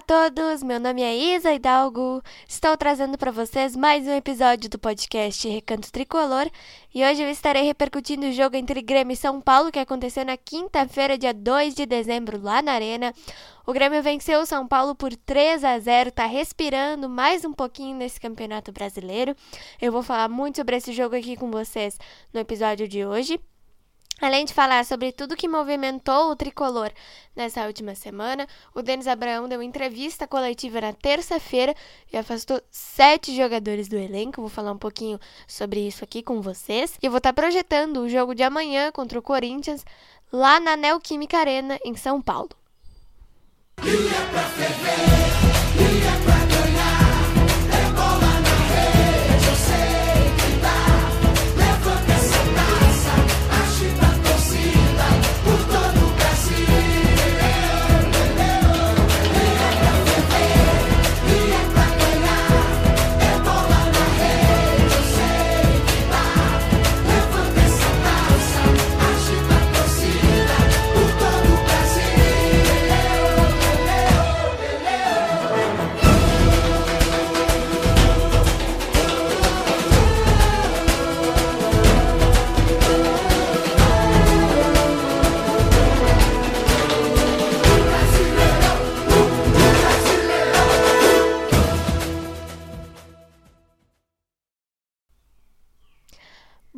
a todos, meu nome é Isa Hidalgo. Estou trazendo para vocês mais um episódio do podcast Recanto Tricolor e hoje eu estarei repercutindo o jogo entre Grêmio e São Paulo que aconteceu na quinta-feira, dia 2 de dezembro, lá na Arena. O Grêmio venceu o São Paulo por 3 a 0, tá respirando mais um pouquinho nesse Campeonato Brasileiro. Eu vou falar muito sobre esse jogo aqui com vocês no episódio de hoje. Além de falar sobre tudo que movimentou o tricolor nessa última semana, o Denis Abraão deu entrevista coletiva na terça-feira e afastou sete jogadores do elenco. Vou falar um pouquinho sobre isso aqui com vocês. E vou estar tá projetando o jogo de amanhã contra o Corinthians lá na Neoquímica Arena, em São Paulo.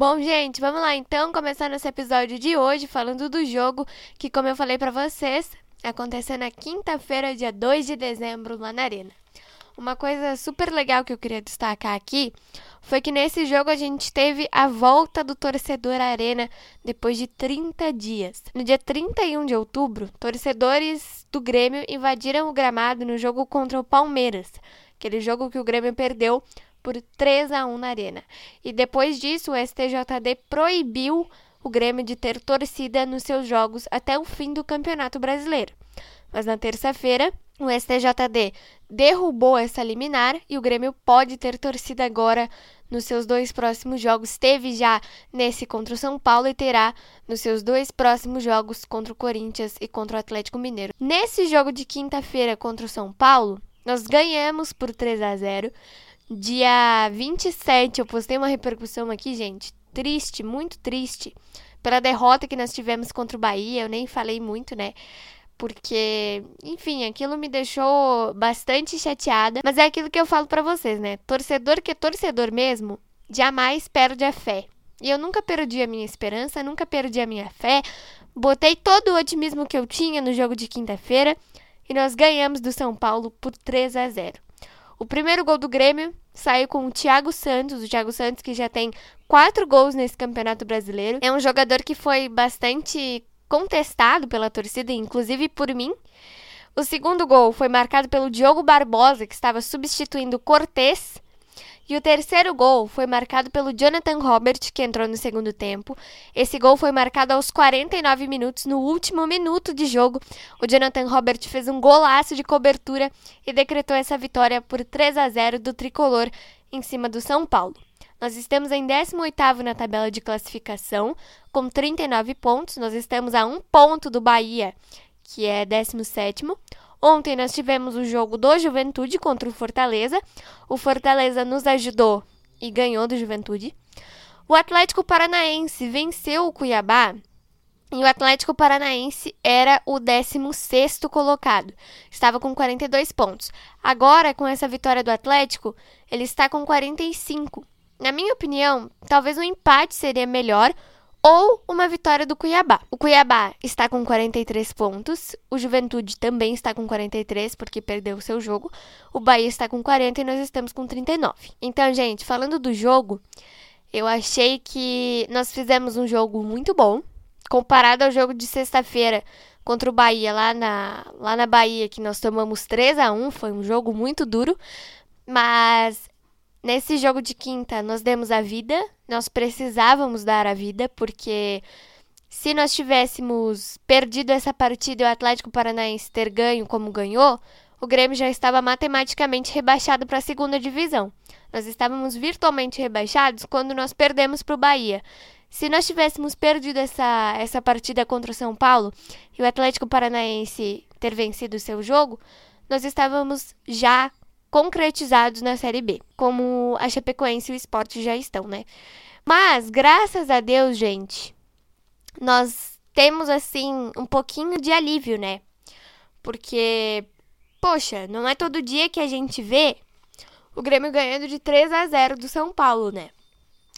Bom, gente, vamos lá então, começando esse episódio de hoje falando do jogo que, como eu falei para vocês, aconteceu na quinta-feira, dia 2 de dezembro, lá na Arena. Uma coisa super legal que eu queria destacar aqui foi que nesse jogo a gente teve a volta do torcedor à Arena depois de 30 dias. No dia 31 de outubro, torcedores do Grêmio invadiram o gramado no jogo contra o Palmeiras, aquele jogo que o Grêmio perdeu por 3 a 1 na Arena. E depois disso, o STJD proibiu o Grêmio de ter torcida nos seus jogos até o fim do Campeonato Brasileiro. Mas na terça-feira, o STJD derrubou essa liminar e o Grêmio pode ter torcida agora nos seus dois próximos jogos. Teve já nesse contra o São Paulo e terá nos seus dois próximos jogos contra o Corinthians e contra o Atlético Mineiro. Nesse jogo de quinta-feira contra o São Paulo, nós ganhamos por 3 a 0. Dia 27, eu postei uma repercussão aqui, gente. Triste, muito triste. Pela derrota que nós tivemos contra o Bahia. Eu nem falei muito, né? Porque, enfim, aquilo me deixou bastante chateada. Mas é aquilo que eu falo para vocês, né? Torcedor que é torcedor mesmo, jamais perde a fé. E eu nunca perdi a minha esperança, nunca perdi a minha fé. Botei todo o otimismo que eu tinha no jogo de quinta-feira e nós ganhamos do São Paulo por 3 a 0. O primeiro gol do Grêmio saiu com o Thiago Santos, o Thiago Santos que já tem quatro gols nesse Campeonato Brasileiro. É um jogador que foi bastante contestado pela torcida, inclusive por mim. O segundo gol foi marcado pelo Diogo Barbosa, que estava substituindo Cortez. E o terceiro gol foi marcado pelo Jonathan Robert, que entrou no segundo tempo. Esse gol foi marcado aos 49 minutos, no último minuto de jogo. O Jonathan Robert fez um golaço de cobertura e decretou essa vitória por 3 a 0 do tricolor em cima do São Paulo. Nós estamos em 18º na tabela de classificação, com 39 pontos. Nós estamos a um ponto do Bahia, que é 17º. Ontem nós tivemos o jogo do Juventude contra o Fortaleza. O Fortaleza nos ajudou e ganhou do Juventude. O Atlético Paranaense venceu o Cuiabá e o Atlético Paranaense era o 16 colocado. Estava com 42 pontos. Agora, com essa vitória do Atlético, ele está com 45. Na minha opinião, talvez um empate seria melhor ou uma vitória do Cuiabá. O Cuiabá está com 43 pontos, o Juventude também está com 43 porque perdeu o seu jogo, o Bahia está com 40 e nós estamos com 39. Então, gente, falando do jogo, eu achei que nós fizemos um jogo muito bom, comparado ao jogo de sexta-feira contra o Bahia lá na, lá na Bahia, que nós tomamos 3 a 1 foi um jogo muito duro, mas Nesse jogo de quinta, nós demos a vida, nós precisávamos dar a vida, porque se nós tivéssemos perdido essa partida e o Atlético Paranaense ter ganho como ganhou, o Grêmio já estava matematicamente rebaixado para a segunda divisão. Nós estávamos virtualmente rebaixados quando nós perdemos para o Bahia. Se nós tivéssemos perdido essa, essa partida contra o São Paulo e o Atlético Paranaense ter vencido o seu jogo, nós estávamos já concretizados na Série B, como a Chapecoense e o Sport já estão, né? Mas, graças a Deus, gente, nós temos, assim, um pouquinho de alívio, né? Porque, poxa, não é todo dia que a gente vê o Grêmio ganhando de 3 a 0 do São Paulo, né?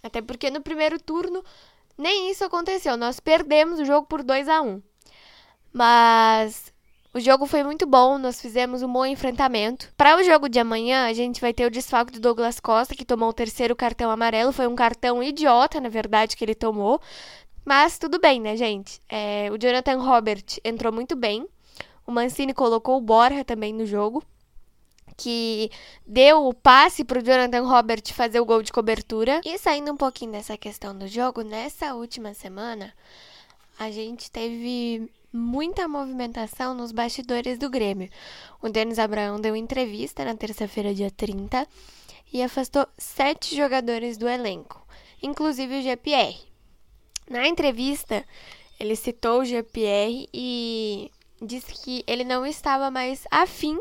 Até porque no primeiro turno nem isso aconteceu. Nós perdemos o jogo por 2 a 1 Mas o jogo foi muito bom, nós fizemos um bom enfrentamento. Para o jogo de amanhã, a gente vai ter o desfalque do Douglas Costa, que tomou o terceiro cartão amarelo. Foi um cartão idiota, na verdade, que ele tomou. Mas tudo bem, né, gente? É, o Jonathan Robert entrou muito bem. O Mancini colocou o Borja também no jogo, que deu o passe para o Jonathan Robert fazer o gol de cobertura. E saindo um pouquinho dessa questão do jogo, nessa última semana, a gente teve muita movimentação nos bastidores do Grêmio. O Denis Abraão deu entrevista na terça-feira, dia 30, e afastou sete jogadores do elenco, inclusive o GPR. Na entrevista, ele citou o GPR e disse que ele não estava mais afim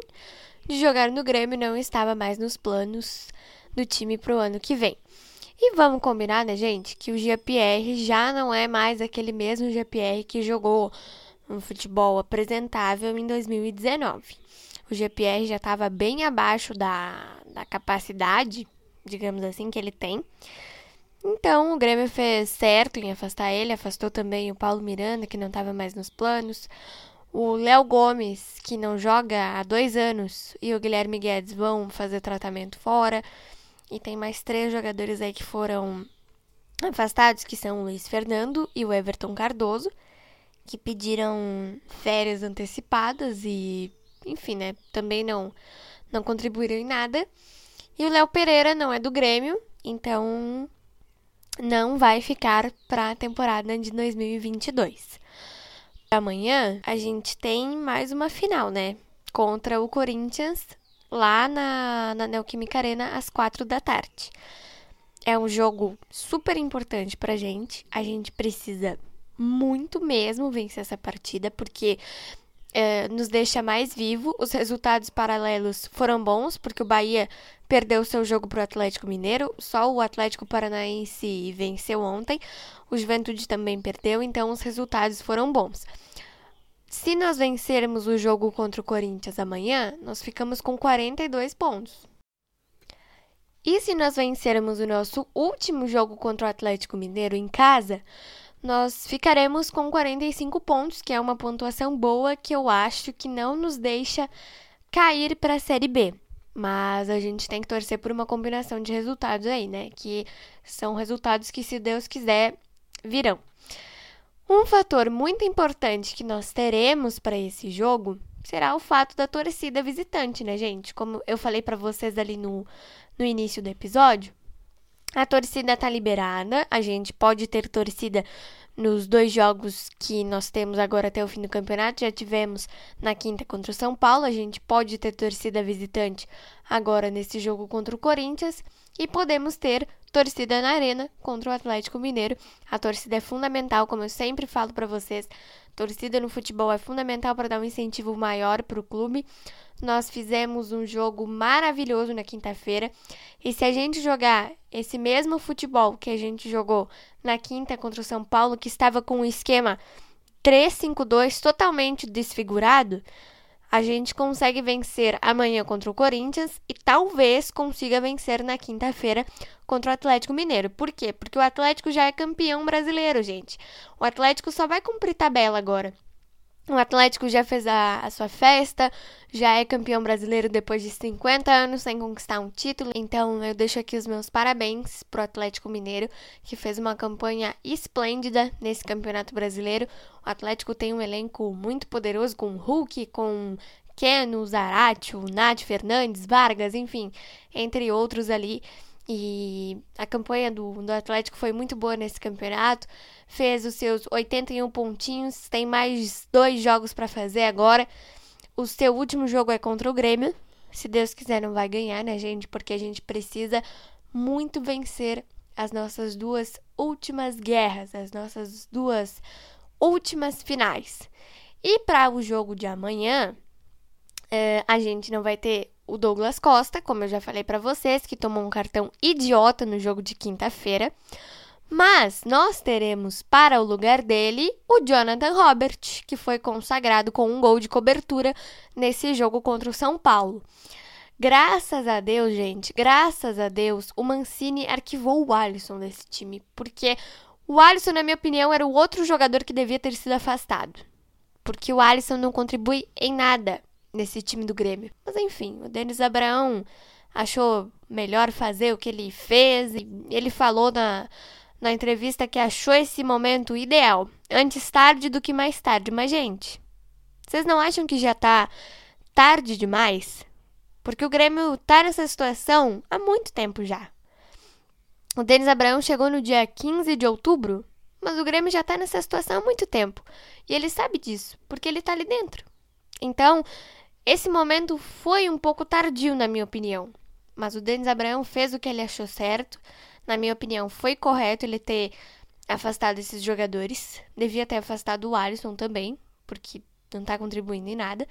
de jogar no Grêmio, não estava mais nos planos do time para o ano que vem. E vamos combinar, né, gente, que o GPR já não é mais aquele mesmo GPR que jogou um futebol apresentável em 2019. O GPR já estava bem abaixo da, da capacidade, digamos assim, que ele tem. Então o Grêmio fez certo em afastar ele, afastou também o Paulo Miranda, que não estava mais nos planos. O Léo Gomes, que não joga há dois anos, e o Guilherme Guedes vão fazer tratamento fora. E tem mais três jogadores aí que foram afastados, que são o Luiz Fernando e o Everton Cardoso que pediram férias antecipadas e, enfim, né, também não não contribuíram em nada. E o Léo Pereira não é do Grêmio, então não vai ficar para a temporada de 2022. Amanhã a gente tem mais uma final, né? Contra o Corinthians, lá na, na Neoquímica Arena, às quatro da tarde. É um jogo super importante pra gente. A gente precisa muito mesmo vencer essa partida, porque é, nos deixa mais vivo. Os resultados paralelos foram bons, porque o Bahia perdeu seu jogo para o Atlético Mineiro, só o Atlético Paranaense venceu ontem, o Juventude também perdeu, então os resultados foram bons. Se nós vencermos o jogo contra o Corinthians amanhã, nós ficamos com 42 pontos. E se nós vencermos o nosso último jogo contra o Atlético Mineiro em casa, nós ficaremos com 45 pontos, que é uma pontuação boa que eu acho que não nos deixa cair para a Série B. Mas a gente tem que torcer por uma combinação de resultados aí, né? Que são resultados que, se Deus quiser, virão. Um fator muito importante que nós teremos para esse jogo será o fato da torcida visitante, né, gente? Como eu falei para vocês ali no, no início do episódio, a torcida tá liberada, a gente pode ter torcida nos dois jogos que nós temos agora até o fim do campeonato. Já tivemos na quinta contra o São Paulo, a gente pode ter torcida visitante agora nesse jogo contra o Corinthians e podemos ter torcida na arena contra o Atlético Mineiro. A torcida é fundamental, como eu sempre falo para vocês. Torcida no futebol é fundamental para dar um incentivo maior para o clube. Nós fizemos um jogo maravilhoso na quinta-feira. E se a gente jogar esse mesmo futebol que a gente jogou na quinta contra o São Paulo, que estava com um esquema 3-5-2 totalmente desfigurado, a gente consegue vencer amanhã contra o Corinthians e talvez consiga vencer na quinta-feira contra o Atlético Mineiro. Por quê? Porque o Atlético já é campeão brasileiro, gente. O Atlético só vai cumprir tabela agora. O Atlético já fez a, a, sua festa, já é campeão brasileiro depois de 50 anos sem conquistar um título. Então eu deixo aqui os meus parabéns pro Atlético Mineiro, que fez uma campanha esplêndida nesse campeonato brasileiro. O Atlético tem um elenco muito poderoso com Hulk, com Keno, Zaratio, Nath Fernandes, Vargas, enfim, entre outros ali. E a campanha do, do Atlético foi muito boa nesse campeonato. Fez os seus 81 pontinhos. Tem mais dois jogos para fazer agora. O seu último jogo é contra o Grêmio. Se Deus quiser, não vai ganhar, né, gente? Porque a gente precisa muito vencer as nossas duas últimas guerras, as nossas duas últimas finais. E para o jogo de amanhã, Uh, a gente não vai ter o Douglas Costa, como eu já falei para vocês, que tomou um cartão idiota no jogo de quinta-feira. Mas nós teremos para o lugar dele o Jonathan Robert, que foi consagrado com um gol de cobertura nesse jogo contra o São Paulo. Graças a Deus, gente, graças a Deus, o Mancini arquivou o Alisson desse time, porque o Alisson, na minha opinião, era o outro jogador que devia ter sido afastado. Porque o Alisson não contribui em nada nesse time do Grêmio. Mas enfim, o Denis Abraão achou melhor fazer o que ele fez. Ele falou na, na entrevista que achou esse momento ideal. Antes tarde do que mais tarde. Mas, gente, vocês não acham que já tá tarde demais? Porque o Grêmio tá nessa situação há muito tempo já. O Denis Abraão chegou no dia 15 de outubro, mas o Grêmio já tá nessa situação há muito tempo. E ele sabe disso, porque ele tá ali dentro. Então, esse momento foi um pouco tardio, na minha opinião. Mas o Denis Abraão fez o que ele achou certo. Na minha opinião, foi correto ele ter afastado esses jogadores. Devia ter afastado o Alisson também, porque não tá contribuindo em nada.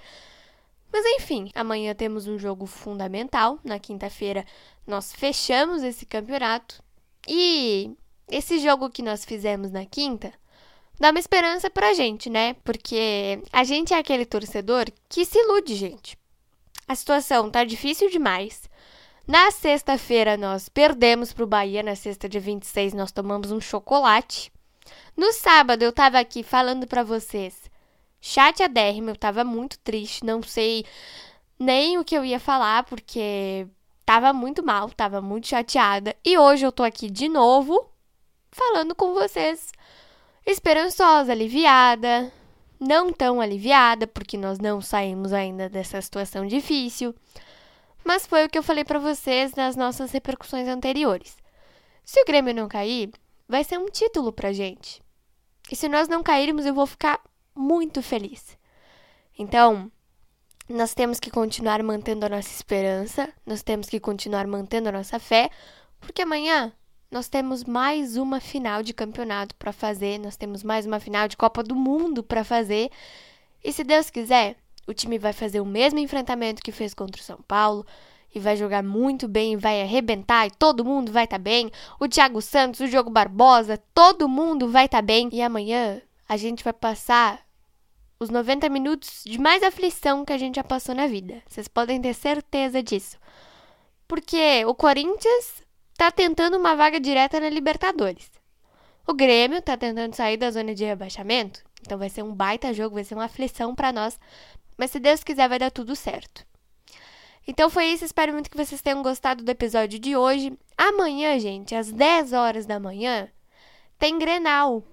Mas enfim, amanhã temos um jogo fundamental. Na quinta-feira nós fechamos esse campeonato. E esse jogo que nós fizemos na quinta dá uma esperança pra gente, né? Porque a gente é aquele torcedor que se ilude, gente. A situação tá difícil demais. Na sexta-feira nós perdemos pro Bahia, na sexta dia 26 nós tomamos um chocolate. No sábado eu tava aqui falando para vocês, chateadérrima, eu tava muito triste, não sei nem o que eu ia falar porque tava muito mal, tava muito chateada. E hoje eu tô aqui de novo falando com vocês esperançosa, aliviada, não tão aliviada, porque nós não saímos ainda dessa situação difícil. Mas foi o que eu falei para vocês nas nossas repercussões anteriores. Se o Grêmio não cair, vai ser um título pra gente. E se nós não cairmos, eu vou ficar muito feliz. Então, nós temos que continuar mantendo a nossa esperança, nós temos que continuar mantendo a nossa fé, porque amanhã nós temos mais uma final de campeonato para fazer, nós temos mais uma final de Copa do Mundo para fazer. E se Deus quiser, o time vai fazer o mesmo enfrentamento que fez contra o São Paulo e vai jogar muito bem, vai arrebentar e todo mundo vai estar tá bem. O Thiago Santos, o Diogo Barbosa, todo mundo vai estar tá bem. E amanhã a gente vai passar os 90 minutos de mais aflição que a gente já passou na vida. Vocês podem ter certeza disso. Porque o Corinthians tá tentando uma vaga direta na Libertadores. O Grêmio tá tentando sair da zona de rebaixamento, então vai ser um baita jogo, vai ser uma aflição para nós, mas se Deus quiser vai dar tudo certo. Então foi isso, espero muito que vocês tenham gostado do episódio de hoje. Amanhã, gente, às 10 horas da manhã, tem Grenal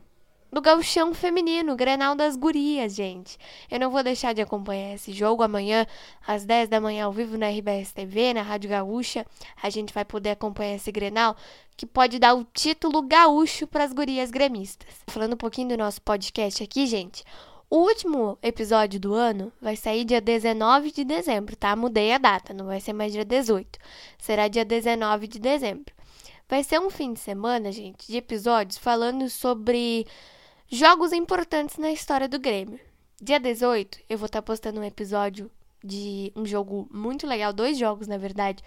do gauchão feminino, Grenal das Gurias, gente. Eu não vou deixar de acompanhar esse jogo amanhã, às 10 da manhã, ao vivo na RBS TV, na Rádio Gaúcha. A gente vai poder acompanhar esse Grenal, que pode dar o título gaúcho para as gurias gremistas. Falando um pouquinho do nosso podcast aqui, gente. O último episódio do ano vai sair dia 19 de dezembro, tá? Mudei a data, não vai ser mais dia 18. Será dia 19 de dezembro. Vai ser um fim de semana, gente, de episódios falando sobre Jogos importantes na história do Grêmio. Dia 18, eu vou estar tá postando um episódio de um jogo muito legal, dois jogos, na verdade,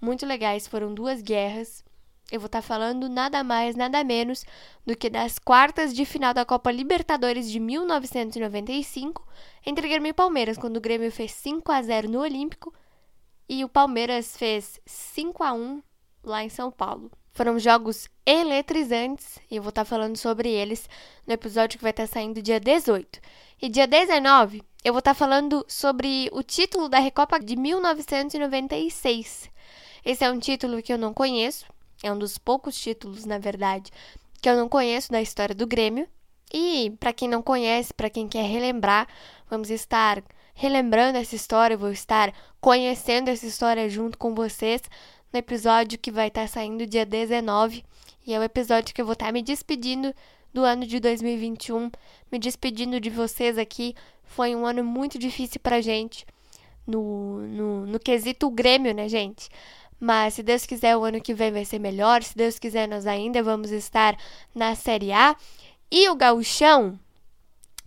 muito legais. Foram duas guerras. Eu vou estar tá falando nada mais, nada menos do que das quartas de final da Copa Libertadores de 1995 entre Grêmio e Palmeiras, quando o Grêmio fez 5 a 0 no Olímpico e o Palmeiras fez 5 a 1 lá em São Paulo. Foram jogos eletrizantes e eu vou estar falando sobre eles no episódio que vai estar saindo dia 18. E dia 19, eu vou estar falando sobre o título da Recopa de 1996. Esse é um título que eu não conheço, é um dos poucos títulos, na verdade, que eu não conheço da história do Grêmio. E para quem não conhece, para quem quer relembrar, vamos estar relembrando essa história, vou estar conhecendo essa história junto com vocês no episódio que vai estar tá saindo dia 19. E é o episódio que eu vou estar tá me despedindo do ano de 2021, me despedindo de vocês aqui. Foi um ano muito difícil pra gente, no, no, no quesito Grêmio, né, gente? Mas se Deus quiser, o ano que vem vai ser melhor. Se Deus quiser, nós ainda vamos estar na Série A. E o gauchão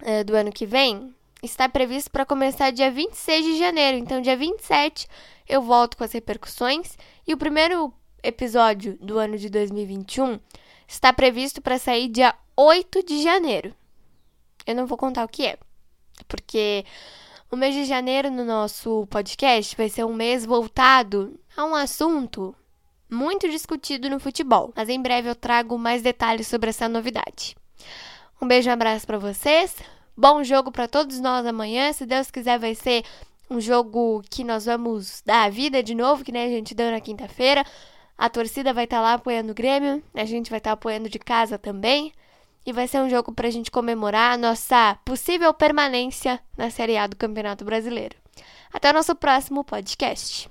é, do ano que vem, está previsto para começar dia 26 de janeiro. Então, dia 27 eu volto com as repercussões. E o primeiro episódio do ano de 2021 está previsto para sair dia 8 de janeiro. Eu não vou contar o que é, porque o mês de janeiro no nosso podcast vai ser um mês voltado a um assunto muito discutido no futebol, mas em breve eu trago mais detalhes sobre essa novidade. Um beijo e um abraço para vocês. Bom jogo para todos nós amanhã. Se Deus quiser, vai ser um jogo que nós vamos dar a vida de novo, que nem a gente deu na quinta-feira. A torcida vai estar tá lá apoiando o Grêmio, a gente vai estar tá apoiando de casa também. E vai ser um jogo para a gente comemorar a nossa possível permanência na Série A do Campeonato Brasileiro. Até o nosso próximo podcast.